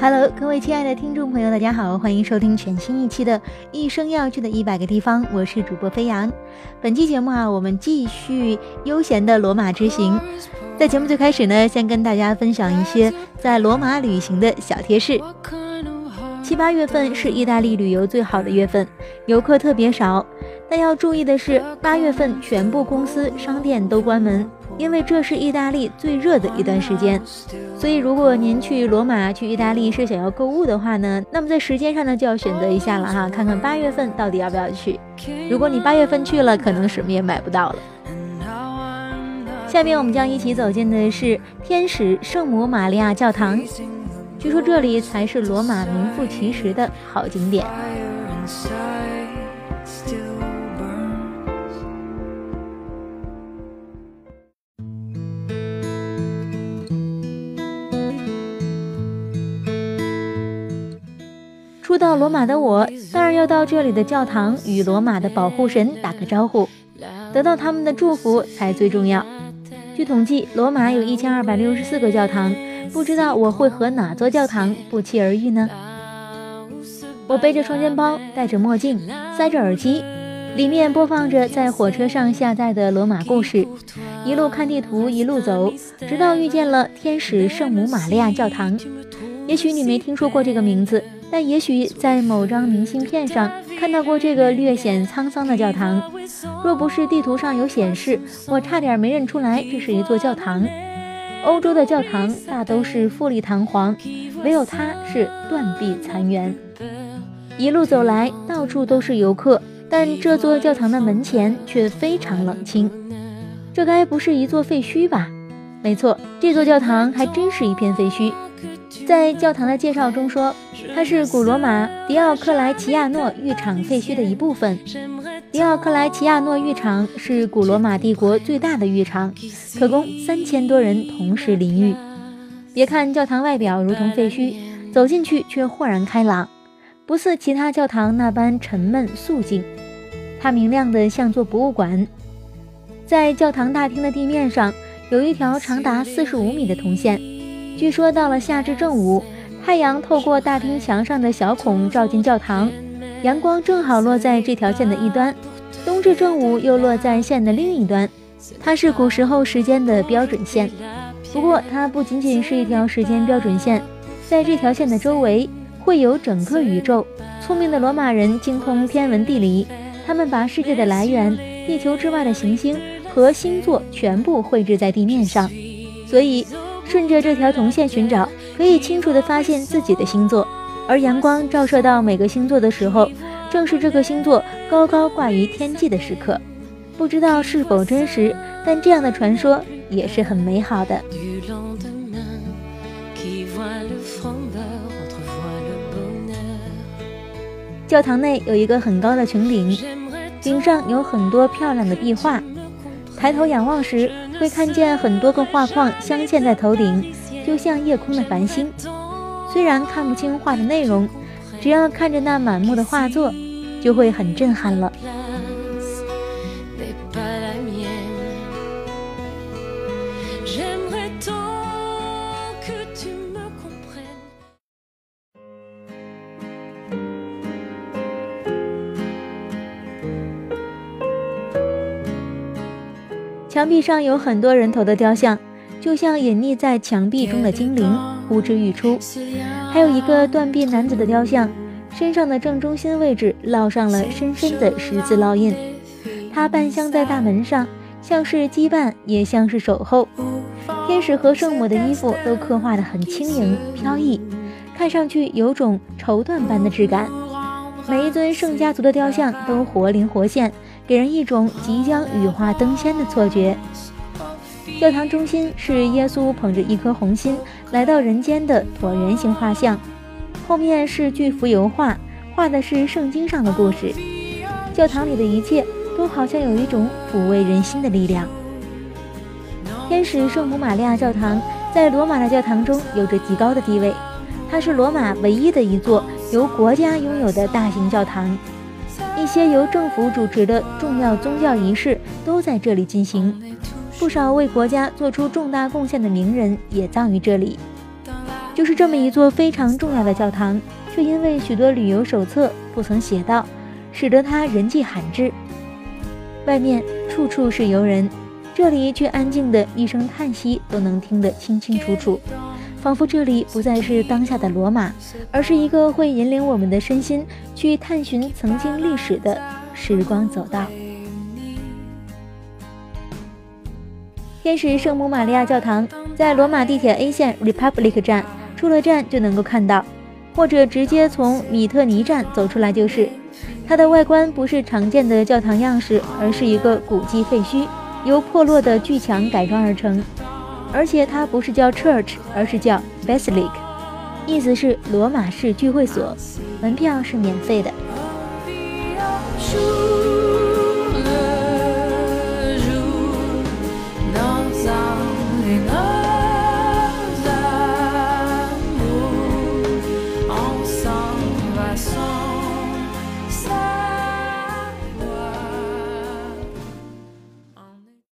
！Hello，各位亲爱的听众朋友，大家好，欢迎收听全新一期的《一生要去的一百个地方》，我是主播飞扬。本期节目啊，我们继续悠闲的罗马之行。在节目最开始呢，先跟大家分享一些在罗马旅行的小贴士。七八月份是意大利旅游最好的月份，游客特别少。但要注意的是，八月份全部公司商店都关门。因为这是意大利最热的一段时间，所以如果您去罗马、去意大利是想要购物的话呢，那么在时间上呢就要选择一下了哈，看看八月份到底要不要去。如果你八月份去了，可能什么也买不到了。下面我们将一起走进的是天使圣母玛利亚教堂，据说这里才是罗马名副其实的好景点。初到罗马的我，当然要到这里的教堂与罗马的保护神打个招呼，得到他们的祝福才最重要。据统计，罗马有一千二百六十四个教堂，不知道我会和哪座教堂不期而遇呢？我背着双肩包，戴着墨镜，塞着耳机，里面播放着在火车上下载的罗马故事，一路看地图，一路走，直到遇见了天使圣母玛利亚教堂。也许你没听说过这个名字。但也许在某张明信片上看到过这个略显沧桑的教堂，若不是地图上有显示，我差点没认出来这是一座教堂。欧洲的教堂大都是富丽堂皇，唯有它是断壁残垣。一路走来，到处都是游客，但这座教堂的门前却非常冷清。这该不是一座废墟吧？没错，这座教堂还真是一片废墟。在教堂的介绍中说，它是古罗马迪奥克莱齐亚诺浴场废墟的一部分。迪奥克莱齐亚诺浴场是古罗马帝国最大的浴场，可供三千多人同时淋浴。别看教堂外表如同废墟，走进去却豁然开朗，不似其他教堂那般沉闷肃静。它明亮的像座博物馆。在教堂大厅的地面上，有一条长达四十五米的铜线。据说到了夏至正午，太阳透过大厅墙上的小孔照进教堂，阳光正好落在这条线的一端；冬至正午又落在线的另一端。它是古时候时间的标准线。不过，它不仅仅是一条时间标准线，在这条线的周围会有整个宇宙。聪明的罗马人精通天文地理，他们把世界的来源、地球之外的行星和星座全部绘制在地面上，所以。顺着这条铜线寻找，可以清楚地发现自己的星座。而阳光照射到每个星座的时候，正是这个星座高高挂于天际的时刻。不知道是否真实，但这样的传说也是很美好的。教堂内有一个很高的穹顶，顶上有很多漂亮的壁画。抬头仰望时，会看见很多个画框镶嵌在头顶，就像夜空的繁星。虽然看不清画的内容，只要看着那满目的画作，就会很震撼了。墙壁上有很多人头的雕像，就像隐匿在墙壁中的精灵，呼之欲出。还有一个断臂男子的雕像，身上的正中心位置烙上了深深的十字烙印。他半镶在大门上，像是羁绊，也像是守候。天使和圣母的衣服都刻画得很轻盈飘逸，看上去有种绸缎般的质感。每一尊圣家族的雕像都活灵活现。给人一种即将羽化登仙的错觉。教堂中心是耶稣捧着一颗红心来到人间的椭圆形画像，后面是巨幅油画，画的是圣经上的故事。教堂里的一切都好像有一种抚慰人心的力量。天使圣母玛利亚教堂在罗马的教堂中有着极高的地位，它是罗马唯一的一座由国家拥有的大型教堂。一些由政府主持的重要宗教仪式都在这里进行，不少为国家做出重大贡献的名人也葬于这里。就是这么一座非常重要的教堂，却因为许多旅游手册不曾写到，使得它人迹罕至。外面处处是游人，这里却安静的一声叹息都能听得清清楚楚。仿佛这里不再是当下的罗马，而是一个会引领我们的身心去探寻曾经历史的时光走道。天使圣母玛利亚教堂在罗马地铁 A 线 Republic 站，出了站就能够看到，或者直接从米特尼站走出来就是。它的外观不是常见的教堂样式，而是一个古迹废墟，由破落的巨墙改装而成。而且它不是叫 church，而是叫 basilic，意思是罗马式聚会所，门票是免费的。